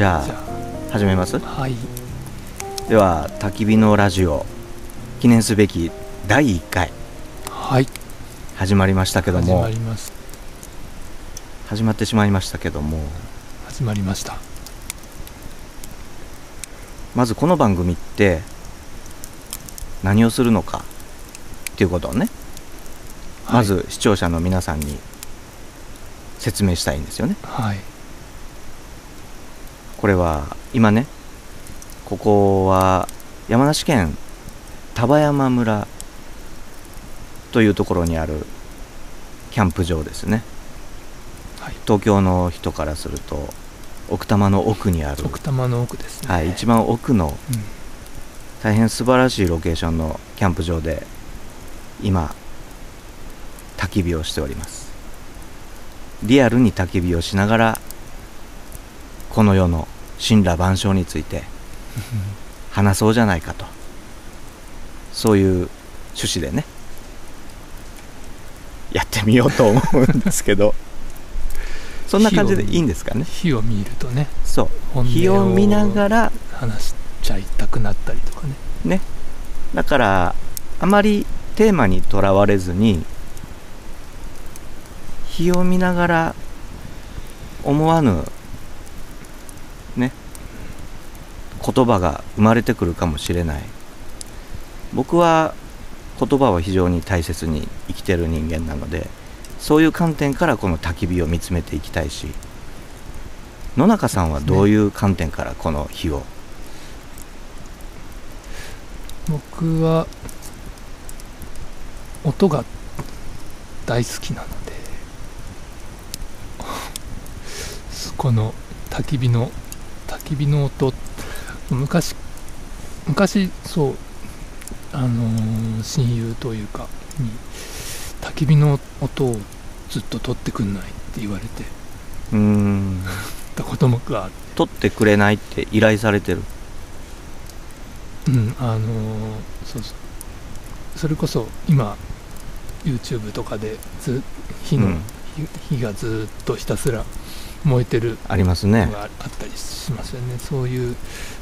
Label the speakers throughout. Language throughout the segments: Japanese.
Speaker 1: じゃあ始めます？
Speaker 2: あはい。
Speaker 1: では焚き火のラジオ記念すべき第1回。
Speaker 2: はい。
Speaker 1: 始まりましたけど
Speaker 2: 始
Speaker 1: も
Speaker 2: まります。
Speaker 1: 始まってしまいましたけども。
Speaker 2: 始まりました。
Speaker 1: まずこの番組って何をするのかっていうことをね。まず視聴者の皆さんに説明したいんですよね。
Speaker 2: はい
Speaker 1: これは今ねここは山梨県丹波山村というところにあるキャンプ場ですね。
Speaker 2: はい。
Speaker 1: 東京の人からすると奥多摩の奥にある、
Speaker 2: 奥多摩の奥ですね。
Speaker 1: はい、一番奥の
Speaker 2: うん。
Speaker 1: 大変素晴らしいロケーションのキャンプ場で今焚き火をしております。リアルに焚き火をしながらこの世の神羅万象について話そうじゃないかと。そういう趣旨でね。やってみようと思うんですけど。そんな感じでいいんですかね。
Speaker 2: 火を見るとね。
Speaker 1: そう。火を見ながら
Speaker 2: 話しちゃいたくなったりとかね。
Speaker 1: ね。だからあまりテーマにとらわれずに火を見ながら思わぬね言葉が生まれてくるかもしれない。僕は言葉を非常に大切に生きてる人間なのでそういう観点からこの焚き火を見つめていきたいし野中さんはどういう観点からこの火を？
Speaker 2: 僕は音が大好きなので この焚き火のき火の音。昔昔そうあのー親友というかに焚き火の音をずっと取ってくんないって言われて。
Speaker 1: うーん。
Speaker 2: たこともが
Speaker 1: 取ってくれないって依頼されてる。
Speaker 2: うんあのーそうそう。それこそ今 YouTube とかでず火の、
Speaker 1: うん。
Speaker 2: 火火がずっとひたすら燃えてる
Speaker 1: あります
Speaker 2: の
Speaker 1: ね
Speaker 2: があったりしますよね。そういう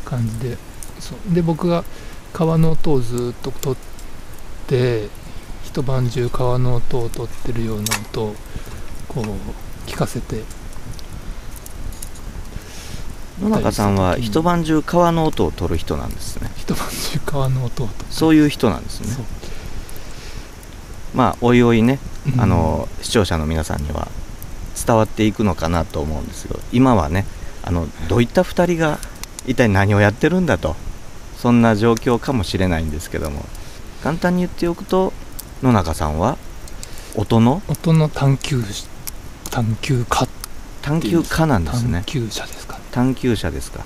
Speaker 2: 感じで。そう。で僕が川の音をずっと撮って一晩中川の音を撮ってるような音をこう聞かせて。
Speaker 1: 野中さんは一晩中川の音を取る人なんですね。
Speaker 2: 一晩中川の音を
Speaker 1: そういう人なんですね。まあおいおいね
Speaker 2: うん。
Speaker 1: あの視聴者の皆さんには伝わっていくのかなと思うんですよ。今はねあのどういった2人が一体何をやってるんだと。そんな状況かもしれないんですけども。簡単に言っておくと野中さんは音の？
Speaker 2: 音の探求し探求家
Speaker 1: 探求家なんですね。
Speaker 2: 探求者ですかね。
Speaker 1: 探求者ですか。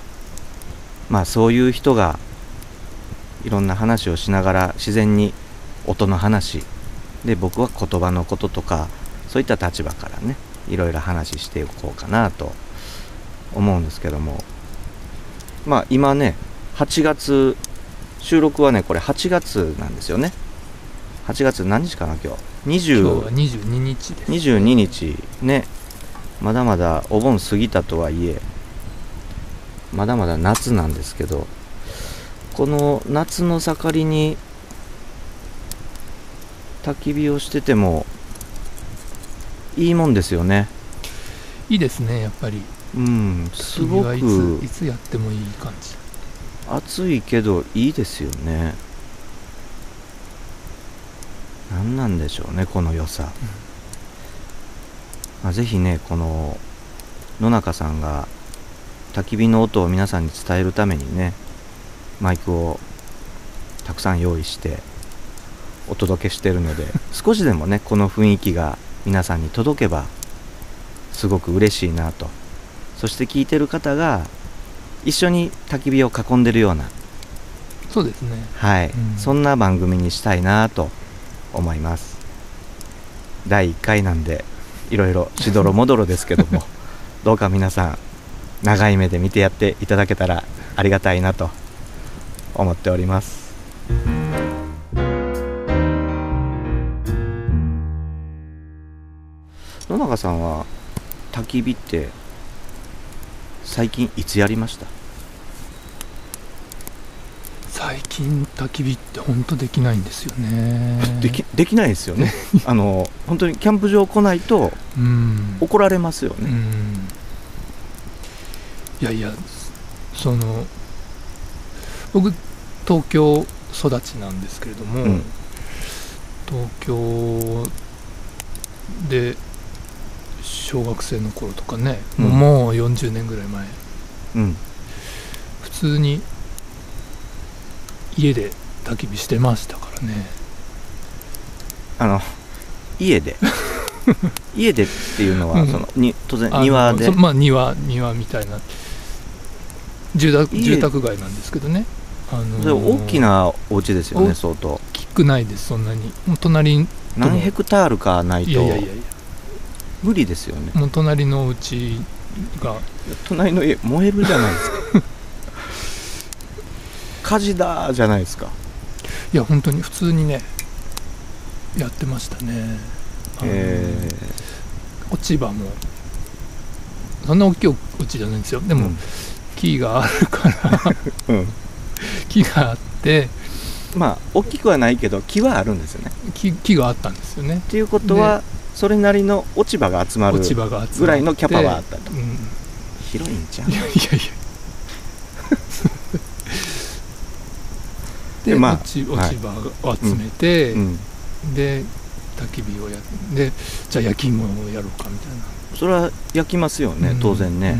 Speaker 1: まあそういう人がいろんな話をしながら自然に音の話。で僕は言葉のこととかそういった立場からねいろいろ話していこうかなと思うんですけども。まあ今ね8月収録はねこれ8月なんですよね。8月何日かな今日？
Speaker 2: 今日は
Speaker 1: 20
Speaker 2: 22日です。
Speaker 1: 22日ね。まだまだお盆過ぎたとはいえまだまだ夏なんですけどこの夏の盛りに焚き火をしててもいいもんですよね。
Speaker 2: いいですねやっぱり。
Speaker 1: うんすごく
Speaker 2: ついつやってもいい感じ。
Speaker 1: 暑いけどいいですよね。何なんでしょうねこの良さ、まあ、ぜひねこの野中さんが焚き火の音を皆さんに伝えるためにねマイクをたくさん用意してお届けしてるので 少しでもねこの雰囲気が皆さんに届けばすごく嬉しいなと。そして聞いてる方が一緒に焚き火を囲んでるような。
Speaker 2: そうですね。
Speaker 1: はい、
Speaker 2: うん。
Speaker 1: そんな番組にしたいなと思います。第1回なんでいろいろしどろもどろですけども どうか皆さん長い目で見てやっていただけたらありがたいなと思っております野中さんは焚き火って最近いつやりました？
Speaker 2: 最近焚き火って本当できないんですよね。
Speaker 1: できできないですよね。あの本当にキャンプ場来ないと
Speaker 2: うん。
Speaker 1: 怒られますよね、
Speaker 2: うん。いやいやその僕東京育ちなんですけれども、
Speaker 1: うん。
Speaker 2: 東京で小学生の頃とかね、
Speaker 1: うん。
Speaker 2: もう40年ぐらい前。
Speaker 1: うん。
Speaker 2: 普通に家で焚き火してましたからね。
Speaker 1: あの家で？家でっていうのは、
Speaker 2: うん。
Speaker 1: そのに当然
Speaker 2: あの
Speaker 1: 庭で？
Speaker 2: そまあ庭庭みたいな。住宅
Speaker 1: 家
Speaker 2: 住宅街なんですけどね、あの
Speaker 1: それ大きなお家ですよね
Speaker 2: お
Speaker 1: 相当。
Speaker 2: 大きくないですそんなに。もう隣に。
Speaker 1: 何ヘクタールかないと。
Speaker 2: いやいやいや
Speaker 1: 無理ですよね。
Speaker 2: もう隣のお家が。
Speaker 1: 隣の家燃えるじゃないですか。火事だじゃないですか。
Speaker 2: いや本当に普通にねやってましたね。
Speaker 1: え
Speaker 2: 落ち葉もそんな大きいお家じゃないんですよ。でも、木があるから。
Speaker 1: うん、うん
Speaker 2: 木があって。
Speaker 1: まあ大きくはないけど木はあるんですよね。
Speaker 2: 木木があったんですよね。
Speaker 1: っていうことはそれなりの落ち葉が集まるぐらいのキャパはあったと。
Speaker 2: うん。
Speaker 1: 広いんじゃん
Speaker 2: いやいやいや。で、
Speaker 1: でまあ
Speaker 2: 落ち落ち葉を集めて、
Speaker 1: うん。
Speaker 2: で焚き火をやってでじゃあ焼き芋をやろうかみたいな、
Speaker 1: それは焼きますよね、
Speaker 2: うん。
Speaker 1: 当然ね、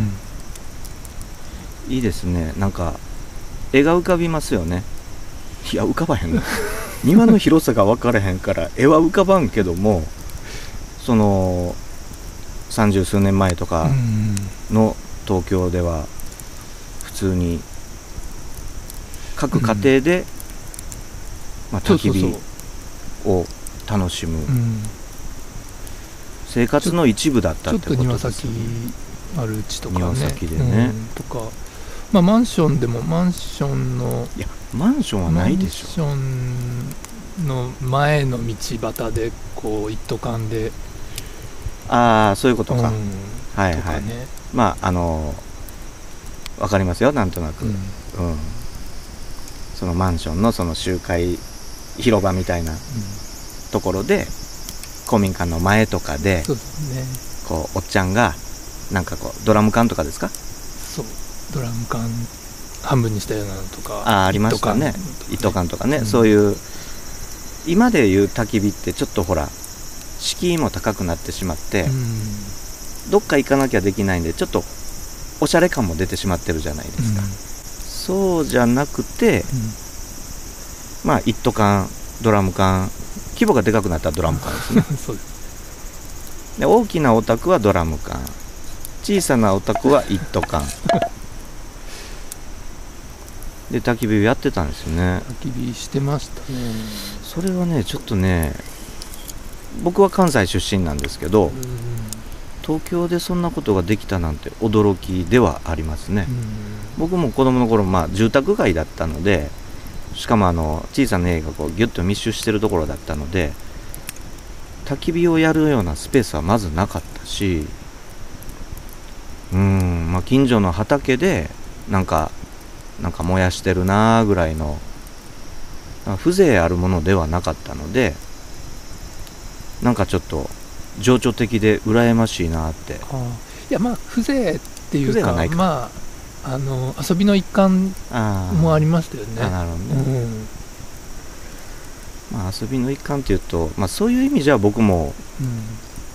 Speaker 1: いいですね。なんか絵が浮かびますよね。いや浮かばへんの庭の広さが分からへんから絵は浮かばんけどもその三十数年前と
Speaker 2: うん
Speaker 1: か
Speaker 2: うん。
Speaker 1: の東京では普通に各家庭で、まあ、焚き火、を楽しむ。
Speaker 2: うん、
Speaker 1: 生活の一部だった
Speaker 2: って
Speaker 1: ことですよね
Speaker 2: あるうちとかね。
Speaker 1: 庭先でね。
Speaker 2: うん。とか。まあマンションでもマンションの
Speaker 1: いやマンションはないでしょ。
Speaker 2: マンションの前の道端でこう一斗缶で
Speaker 1: ああそういうことか、
Speaker 2: うん。
Speaker 1: はいはい、
Speaker 2: ね、
Speaker 1: まああのわかりますよなんとなく、
Speaker 2: う
Speaker 1: うん。んそのマンションのその集会広場みたいなところで公民館の前とかで
Speaker 2: そうですね。
Speaker 1: こうおっちゃんがなんかこうドラム缶とかですか？
Speaker 2: そう。ドラム缶半分にしたようなのとか
Speaker 1: あーありましたね。一斗缶とかね、そういう今でいう焚き火ってちょっとほら敷居も高くなってしまって、
Speaker 2: うん。
Speaker 1: どっか行かなきゃできないんでちょっとおしゃれ感も出てしまってるじゃないですか、そうじゃなくてまあ一斗缶ドラム缶規模がでかくなったらドラム缶ですね。
Speaker 2: で
Speaker 1: 大きなお宅はドラム缶。小さなお宅は一斗缶。で焚き火をやってたんですよね。
Speaker 2: 焚き火してましたね。
Speaker 1: それはねちょっとね僕は関西出身なんですけど東京でそんなことができたなんて驚きではありますね。僕も子供の頃まあ住宅街だったのでしかもあの小さな家がこうギュッと密集してるところだったので焚き火をやるようなスペースはまずなかったしうーんまあ近所の畑でなんかなんか燃やしてるなーぐらいのあ風情あるものではなかったのでなんかちょっと情緒的で羨ましいなって。
Speaker 2: いやまあ風情っていうかまああの遊びの一環もありましたよね。
Speaker 1: あなるほど
Speaker 2: う
Speaker 1: ね、
Speaker 2: ん。
Speaker 1: まあ、遊びの一環っていうと、まあ、そういう意味じゃ僕も
Speaker 2: うん。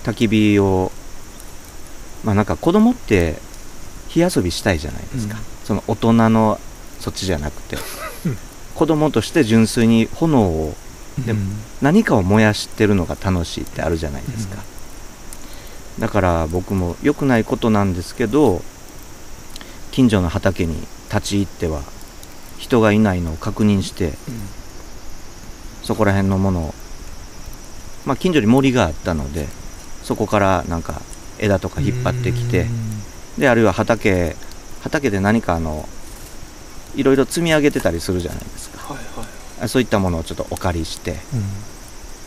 Speaker 1: 焚き火をまあなんか子供って火遊びしたいじゃないですか、
Speaker 2: うん。
Speaker 1: その大人のそっちじゃなくて。
Speaker 2: うん。
Speaker 1: 子供として純粋に炎をでも
Speaker 2: うん
Speaker 1: 何かを燃やしてるのが楽しいってあるじゃないですか、だから僕も良くないことなんですけど近所の畑に立ち入っては人がいないのを確認してそこら辺のものをまあ近所に森があったのでそこからなんか枝とか引っ張ってきてであるいは畑畑で何かあのいろいろ積み上げてたりするじゃないですかそういったものをちょっとお借りして、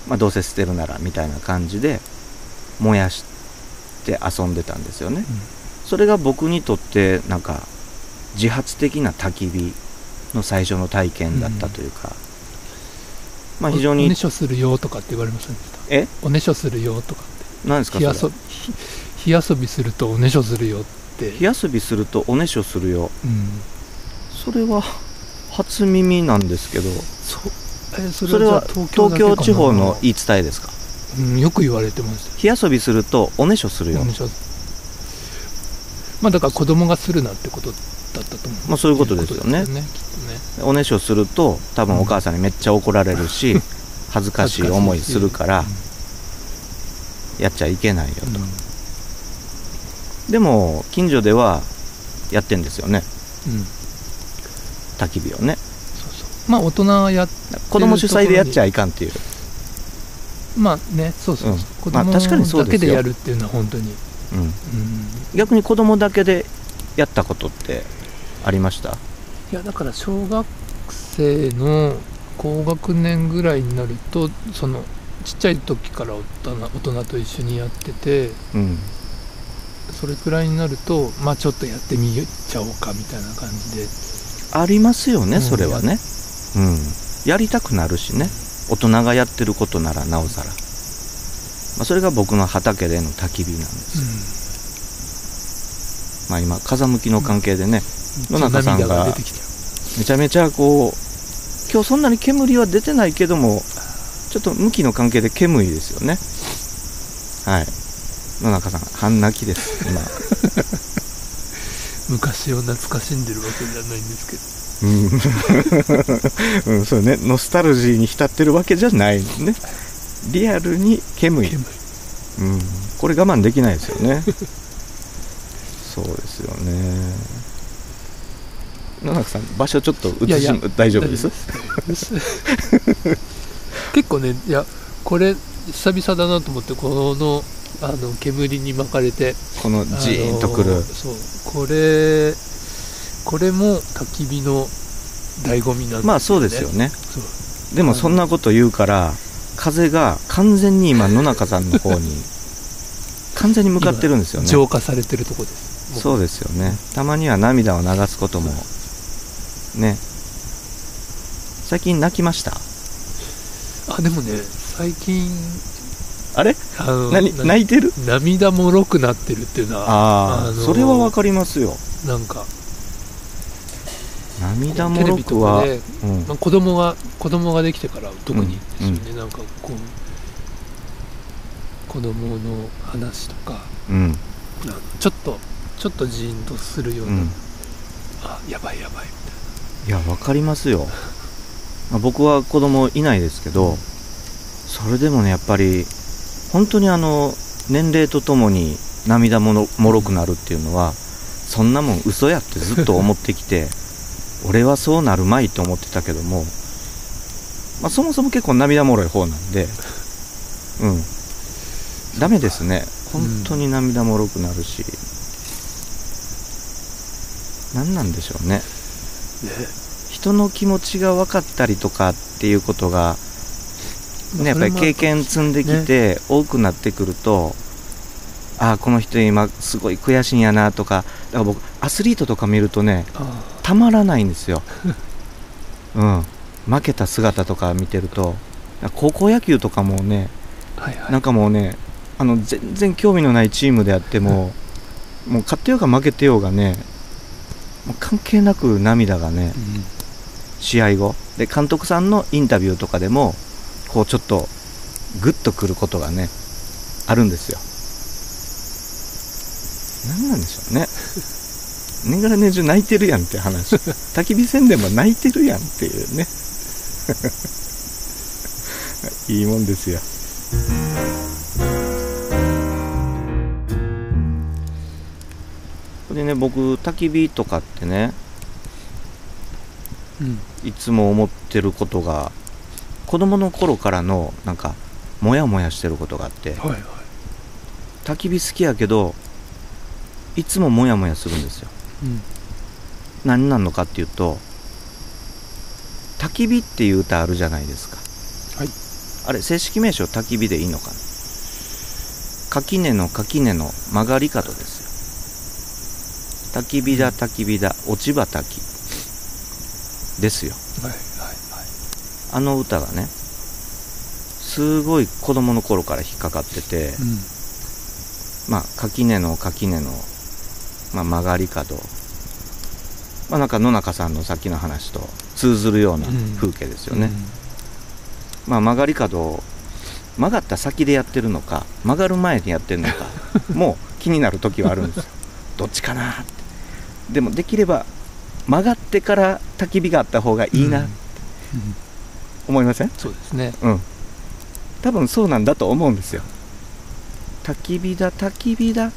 Speaker 1: まあ、どうせ捨てるならみたいな感じで燃やして遊んでたんですよね。それが僕にとってなんか自発的な焚き火の最初の体験だったというか、まあ非常に
Speaker 2: おおねしょするよとかって言われませんでした？
Speaker 1: え？
Speaker 2: おねしょするよとか
Speaker 1: 何ですか
Speaker 2: 火
Speaker 1: そ
Speaker 2: 火遊びするとおねしょするよって。
Speaker 1: 火遊びするとおねしょするよ。
Speaker 2: うん。
Speaker 1: それは初耳なんですけど
Speaker 2: そうえそ
Speaker 1: それは東京地方の言い伝えですか？
Speaker 2: うん、よく言われてました
Speaker 1: 火遊びするとおねしょするよ、
Speaker 2: おねしょ。まあだから子供がするなってことだったと思う。
Speaker 1: まあそういうことですよね。
Speaker 2: いうことですよね
Speaker 1: おねしょすると多分お母さんにめっちゃ怒られるし恥ずかしい思いするからやっちゃいけないよと、でも近所ではやってんですよね。
Speaker 2: うん、うんうん
Speaker 1: 焚き火をね。
Speaker 2: そうそうまあ大人はや
Speaker 1: 子供主催でやっちゃいかんっていう。
Speaker 2: まあねそうそうそう、
Speaker 1: うん。
Speaker 2: 子供だけでやるっていうのは本当に、
Speaker 1: うん。
Speaker 2: うん、
Speaker 1: 逆に子供だけでやったことってありました？
Speaker 2: いやだから小学生の高学年ぐらいになるとそのちっちゃい時から大人大人と一緒にやってて
Speaker 1: うん。
Speaker 2: それくらいになるとまあちょっとやってみちゃおうかみたいな感じで
Speaker 1: ありますよね、
Speaker 2: うん。
Speaker 1: それはね。うん。やりたくなるしね。大人がやってることならなおさら、まあ、それが僕の畑での焚き火なんですまあ今風向きの関係でね、野中さんがめちゃめちゃこう今日そんなに煙は出てないけどもちょっと向きの関係で煙いですよね。はい。野中さん半泣きです今
Speaker 2: 昔を懐かしんでるわけじゃないんですけど。
Speaker 1: うん、うん、そうね。ノスタルジーに浸ってるわけじゃないのね。リアルに煙。い、
Speaker 2: 煙。
Speaker 1: うん、これ我慢できないですよね。そうですよね。野中さん場所ちょっと移し大丈夫です。
Speaker 2: 結構ねいやこれ久々だなと思ってこのあの煙に巻かれて。
Speaker 1: このジーンとくる、
Speaker 2: そう。これこれも焚き火の醍醐味なんですよね。
Speaker 1: まあそうですよね。でもそんなこと言うから風が完全に今野中さんの方に 完全に向かってるんですよね。
Speaker 2: 浄化されてるとこです。
Speaker 1: そうですよね。たまには涙を流すこともね。最近泣きました？
Speaker 2: あでもね最近
Speaker 1: あれ？
Speaker 2: あの
Speaker 1: 何
Speaker 2: な
Speaker 1: 泣いてる？
Speaker 2: 涙もろくなってるっていうのは
Speaker 1: ああ、
Speaker 2: あのー
Speaker 1: それはわかりますよ。
Speaker 2: なんか
Speaker 1: 涙もろくは、うん。
Speaker 2: まあ、子供が子供ができてから特にですよね、なんかこう子供の話とか
Speaker 1: うん。
Speaker 2: ちょっとちょっとジーンとするような、
Speaker 1: うん。
Speaker 2: あやばいやばいみたい
Speaker 1: いやわかりますよ、まあ、僕は子供いないですけどそれでもねやっぱり本当にあの年齢とともに涙もろもろくなるっていうのはそんなもん嘘やってずっと思ってきて 俺はそうなるまいと思ってたけども、まあ、そもそも結構涙もろい方なんでうん。ダメですね。本当に涙もろくなるし、何なんでしょうね。
Speaker 2: なね。
Speaker 1: 人の気持ちが分かったりとかっていうことが、ね、やっぱり経験積んできて多くなってくると、ああこの人今すごい悔しいんやなとかだから僕アスリートとか見るとね
Speaker 2: あ
Speaker 1: たまらないんですよ、うん、負けた姿とか見てると。高校野球とかもね
Speaker 2: あはいはい。
Speaker 1: なんかもうねあの全然興味のないチームであっても、もう勝ってようが負けてようがねもう関係なく涙がね
Speaker 2: うん。
Speaker 1: 試合後。で監督さんのインタビューとかでもこうちょっとグッとくることがねあるんですよ。何なんでしょうね。年がら年中泣いてるやんって話。焚き火戦でも泣いてるやんっていうね。いいもんですよ。でね僕焚き火とかってね
Speaker 2: うん。
Speaker 1: いつも思ってることが子供の頃からのなんかモヤモヤしてることがあって
Speaker 2: はいはい。
Speaker 1: 焚き火好きやけどいつもモヤモヤするんですよ。
Speaker 2: うん。
Speaker 1: 何なのかっていうと焚き火っていう歌あるじゃないですか。
Speaker 2: はい。
Speaker 1: あれ正式名称焚き火でいいのかな。垣根の垣根の曲がり角です焚き火だ焚き火だ落ち葉焚き。ですよ。
Speaker 2: はいはい
Speaker 1: あの歌がねすごい子供の頃から引っかかってて、
Speaker 2: はい
Speaker 1: まあ垣根の垣根の、まあ、曲がり角まあなんか野中さんのさっきの話と通ずるような
Speaker 2: うん。
Speaker 1: 風景です
Speaker 2: うん。
Speaker 1: よね、まあ曲がり角を曲がった先でやってるのか曲がる前にやってるのか もう気になる時はあるんですよ。どっちかなって。でもできれば曲がってから焚き火があった方がいいな、
Speaker 2: うん。うん
Speaker 1: 思いません？
Speaker 2: そうですね。
Speaker 1: うん。多分そうなんだと思うんですよ。焚き火だ焚き火だ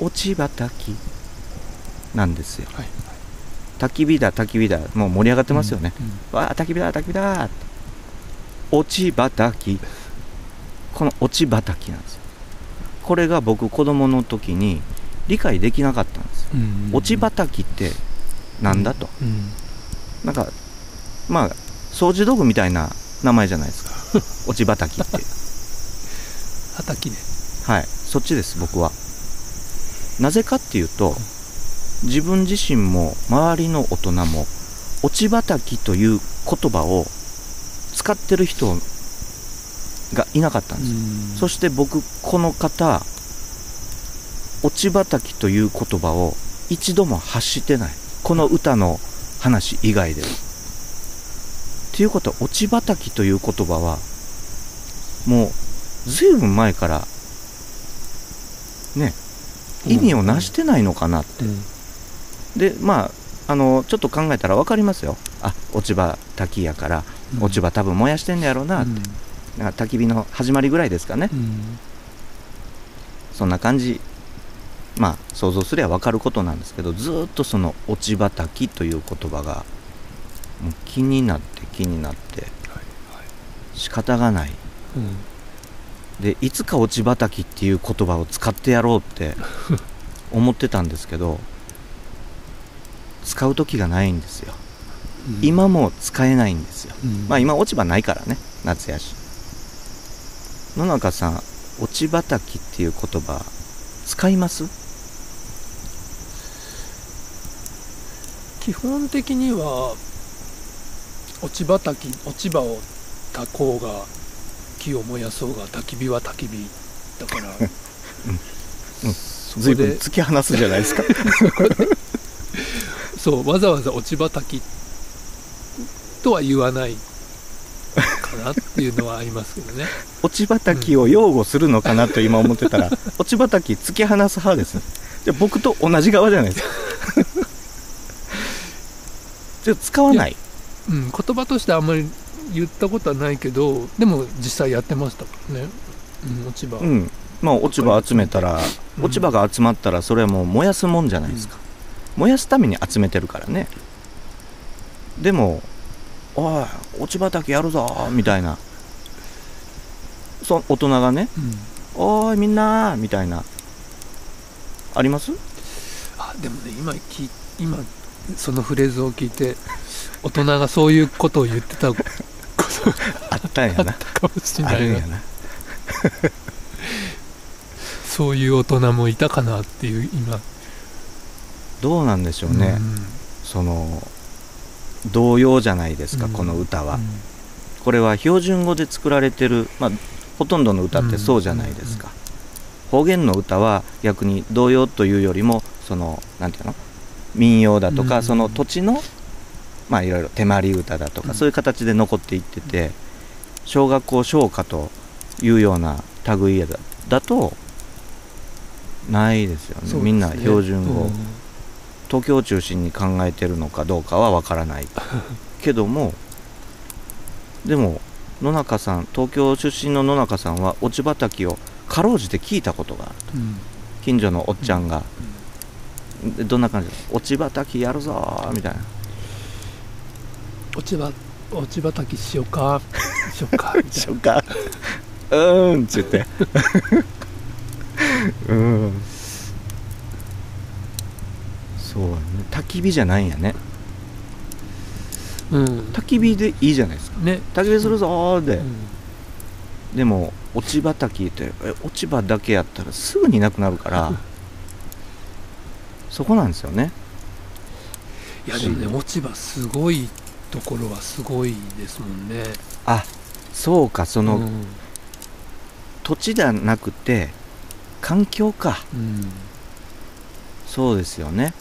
Speaker 1: 落ち葉焚きなんですよ。
Speaker 2: はい
Speaker 1: 焚き火だ焚き火だもう盛り上がってますよね、
Speaker 2: うん
Speaker 1: わあ焚き火だ焚き火だ。落ち葉焚き。この落ち葉焚きなんですよ。これが僕子供の時に理解できなかったんですよ。
Speaker 2: うん
Speaker 1: 落ち葉焚きってなんだと。
Speaker 2: うん。
Speaker 1: なんかまあ掃除道具みたいな名前じゃないですか。落ち葉焚きって。
Speaker 2: 畑で
Speaker 1: はい。そっちです僕は。なぜかっていうと自分自身も周りの大人も落ち葉焚きという言葉を使ってる人がいなかったんですよ、そして僕この方落ち葉焚きという言葉を一度も発してない。この歌の話以外ではっていうことは落ち葉焚きという言葉はもうずいぶん前からね意味をなしてないのかなって、
Speaker 2: うん。
Speaker 1: でまああのちょっと考えたら分かりますよ。あ落ち葉焚きやから
Speaker 2: うん。
Speaker 1: 落ち葉多分燃やしてんのやろうなって、
Speaker 2: うん。
Speaker 1: なんか焚き火の始まりぐらいですかね、
Speaker 2: うん。
Speaker 1: そんな感じ。まあ想像すれば分かることなんですけどずーっとその落ち葉焚きという言葉がもう気になって気になって
Speaker 2: はい
Speaker 1: 仕方がない。
Speaker 2: うん。
Speaker 1: でいつか落ち葉焚きっていう言葉を使ってやろうって 思ってたんですけど使う時がないんですよ。
Speaker 2: うん。
Speaker 1: 今も使えないんですよ。
Speaker 2: うん。
Speaker 1: まあ今落ち葉ないからね夏やし。野中さん落ち葉焚きっていう言葉使います？
Speaker 2: 基本的には落ち葉落ち葉を焚こうが木を燃やそうが焚き火は焚き火だから、
Speaker 1: うん。随分
Speaker 2: で。
Speaker 1: 突き放すじゃないですか。
Speaker 2: そうわざわざ落ち葉焚きとは言わないかなっていうのはありますけどね。
Speaker 1: 落ち葉焚きを擁護するのかなと今思ってたら落ち葉焚き突き放す派です。じゃあ僕と同じ側じゃないですか。じゃあ使わない
Speaker 2: うん、言葉としてあんまり言ったことはないけどでも実際やってましたからね、うん、落ち葉、
Speaker 1: うん。まあ落ち葉集めたら
Speaker 2: うん。
Speaker 1: 落ち葉が集まったらそれはもう燃やすもんじゃないですか、燃やすために集めてるからね。でも「おい落ち葉焚きやるぞ」みたいな。そ大人がね
Speaker 2: うん「
Speaker 1: おいみんな」みたいな。あります？
Speaker 2: あでもね今今そのフレーズを聞いて大人がそういうことを言ってた。こ と
Speaker 1: あったんやな。
Speaker 2: かもしれ
Speaker 1: あ
Speaker 2: ないな。
Speaker 1: るんやな。
Speaker 2: そういう大人もいたかなっていう今。
Speaker 1: どうなんでしょうね、その童謡じゃないですか、
Speaker 2: うん。
Speaker 1: この歌は、
Speaker 2: うん。
Speaker 1: これは標準語で作られてる、まあ、ほとんどの歌ってそうじゃないですか、方言の歌は逆に童謡というよりもそのなんていうの？民謡だとか、
Speaker 2: うん。
Speaker 1: その土地のまあいろいろ手まり歌だとか、
Speaker 2: うん。
Speaker 1: そういう形で残っていってて小学校唱歌というような類だだとないですよね。
Speaker 2: ね。
Speaker 1: みんな標準語、
Speaker 2: うん。
Speaker 1: 東京を中心に考えてるのかどうかはわからない。けどもでも野中さん東京出身の野中さんは落ち葉焚きをかろうじて聞いたことがある
Speaker 2: うん。
Speaker 1: 近所のおっちゃんが、でどんな感じ？です落ち葉焚きやるぞーみたいな
Speaker 2: 落ち葉落ち葉焚きしようか しようか
Speaker 1: しょうか。うーんっつって。うん。そうやね。焚き火じゃないんやね。
Speaker 2: うん。
Speaker 1: 焚き火でいいじゃないですか。
Speaker 2: ね、
Speaker 1: 焚き火するぞーで、
Speaker 2: うん。
Speaker 1: でも落ち葉焚きってえ落ち葉だけやったらすぐになくなるから そこなんですよね。
Speaker 2: いやでもね落ち葉すごいところはすごいですもんね。
Speaker 1: あそうかその、
Speaker 2: うん。
Speaker 1: 土地ではなくて環境か。
Speaker 2: うん。
Speaker 1: そうですよね。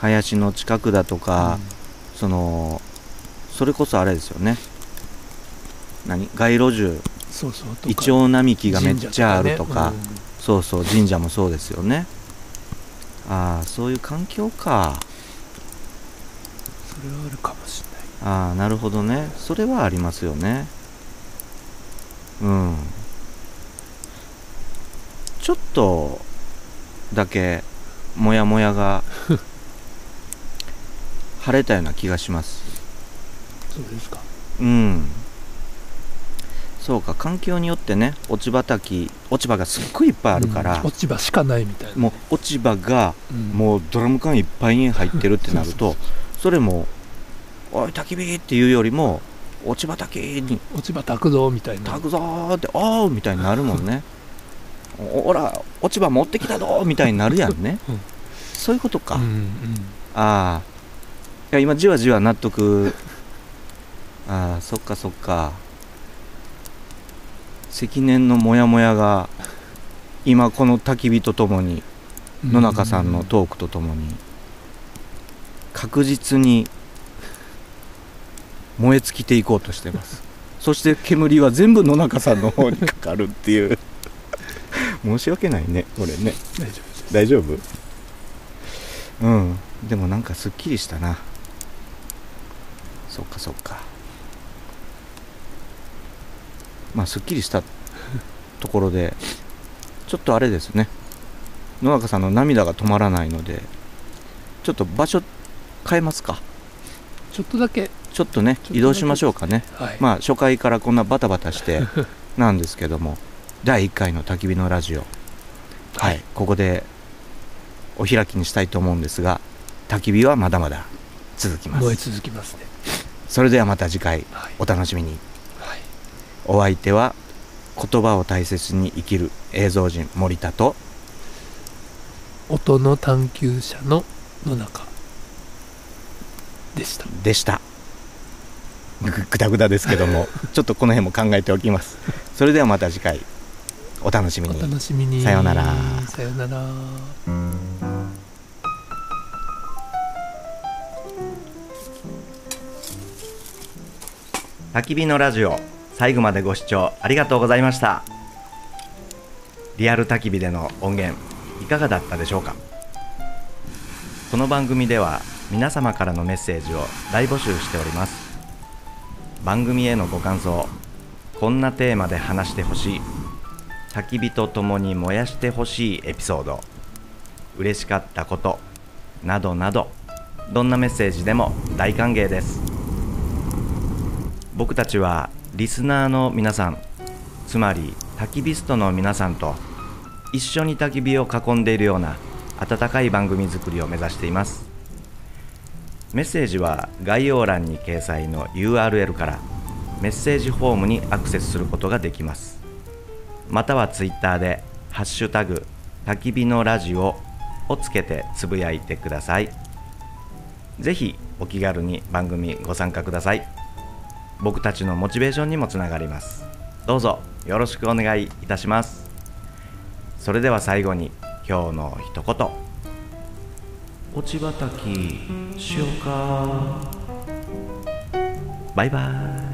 Speaker 1: 林の近くだとか、そのそれこそあれですよね。何？街路樹。
Speaker 2: そうそう。
Speaker 1: イチョウ並木がめっちゃあるとか。
Speaker 2: 神社ね。
Speaker 1: そうそう神社もそうですよね。ああそういう環境か
Speaker 2: れはあるかもしれない。
Speaker 1: ああなるほどね。それはありますよね。うん。ちょっとだけモヤモヤが 晴れたような気がします。
Speaker 2: そうですか。
Speaker 1: うん。そうか環境によってね落ち葉たき落ち葉がすっごいいっぱいあるから、
Speaker 2: うん落ち葉しかないみたいな。
Speaker 1: もう落ち葉が
Speaker 2: うん。
Speaker 1: もうドラム缶いっぱいに入ってるってなると それも「おい焚き火!」っていうよりも「落ち葉焚きに
Speaker 2: 落ち葉炊くぞみたいな
Speaker 1: 炊くぞ!」って「おう!」みたいになるもんね「おら落ち葉持ってきたぞ!」みたいになるやんね、
Speaker 2: うん
Speaker 1: そういうことか、
Speaker 2: うんうん
Speaker 1: ああいや今じわじわ納得ああそっかそっか積年のモヤモヤが今この焚き火とともに野中さんのトークとともに確実に燃え尽きていこうとしてます。そして煙は全部野中さんの方にかかるっていう。申し訳ないねこれね。
Speaker 2: 大丈夫
Speaker 1: 大丈夫？うん。でもなんかすっきりしたな。そっかそっか。まあすっきりしたところでちょっとあれですね。野中さんの涙が止まらないのでちょっと場所変えますか。
Speaker 2: ちょっとだけ。
Speaker 1: ちょっとね移動しましょうかね。
Speaker 2: はい。
Speaker 1: まあ初回からこんなバタバタして なんですけども第1回の焚き火のラジオ。はい、ここでお開きにしたいと思うんですが焚き火はまだまだ続きま
Speaker 2: 燃え
Speaker 1: す
Speaker 2: 続きますね。
Speaker 1: それではまた次回
Speaker 2: はい。
Speaker 1: お楽しみに。
Speaker 2: はい。
Speaker 1: お相手は言葉を大切に生きる映像人森田と
Speaker 2: 音の探求者の野中でした。
Speaker 1: でした。ぐぐだぐだですけども ちょっとこの辺も考えておきます。それではまた次回お楽しみ
Speaker 2: お
Speaker 1: に
Speaker 2: 楽しみに。
Speaker 1: さようなら。
Speaker 2: さようなら。
Speaker 1: 焚き火のラジオ最後までご視聴ありがとうございました。リアル焚き火での音源いかがだったでしょうか？この番組では皆様からのメッセージを大募集しております。番組へのご感想こんなテーマで話してほしい。焚き火とともに燃やしてほしいエピソード嬉しかったことなどなどどんなメッセージでも大歓迎です。僕たちはリスナーの皆さんつまり焚き火ストの皆さんと一緒に焚き火を囲んでいるような温かい番組作りを目指しています。メッセージは概要欄に掲載の URL からメッセージフォームにアクセスすることができます。またはツイッターで「ハッシュタグ焚き火のラジオ」をつけてつぶやいてください。ぜひお気軽に番組ご参加ください。僕たちのモチベーションにもつながります。どうぞよろしくお願いいたします。それでは最後に今日の一言。落ち畑しようか。バイバイ。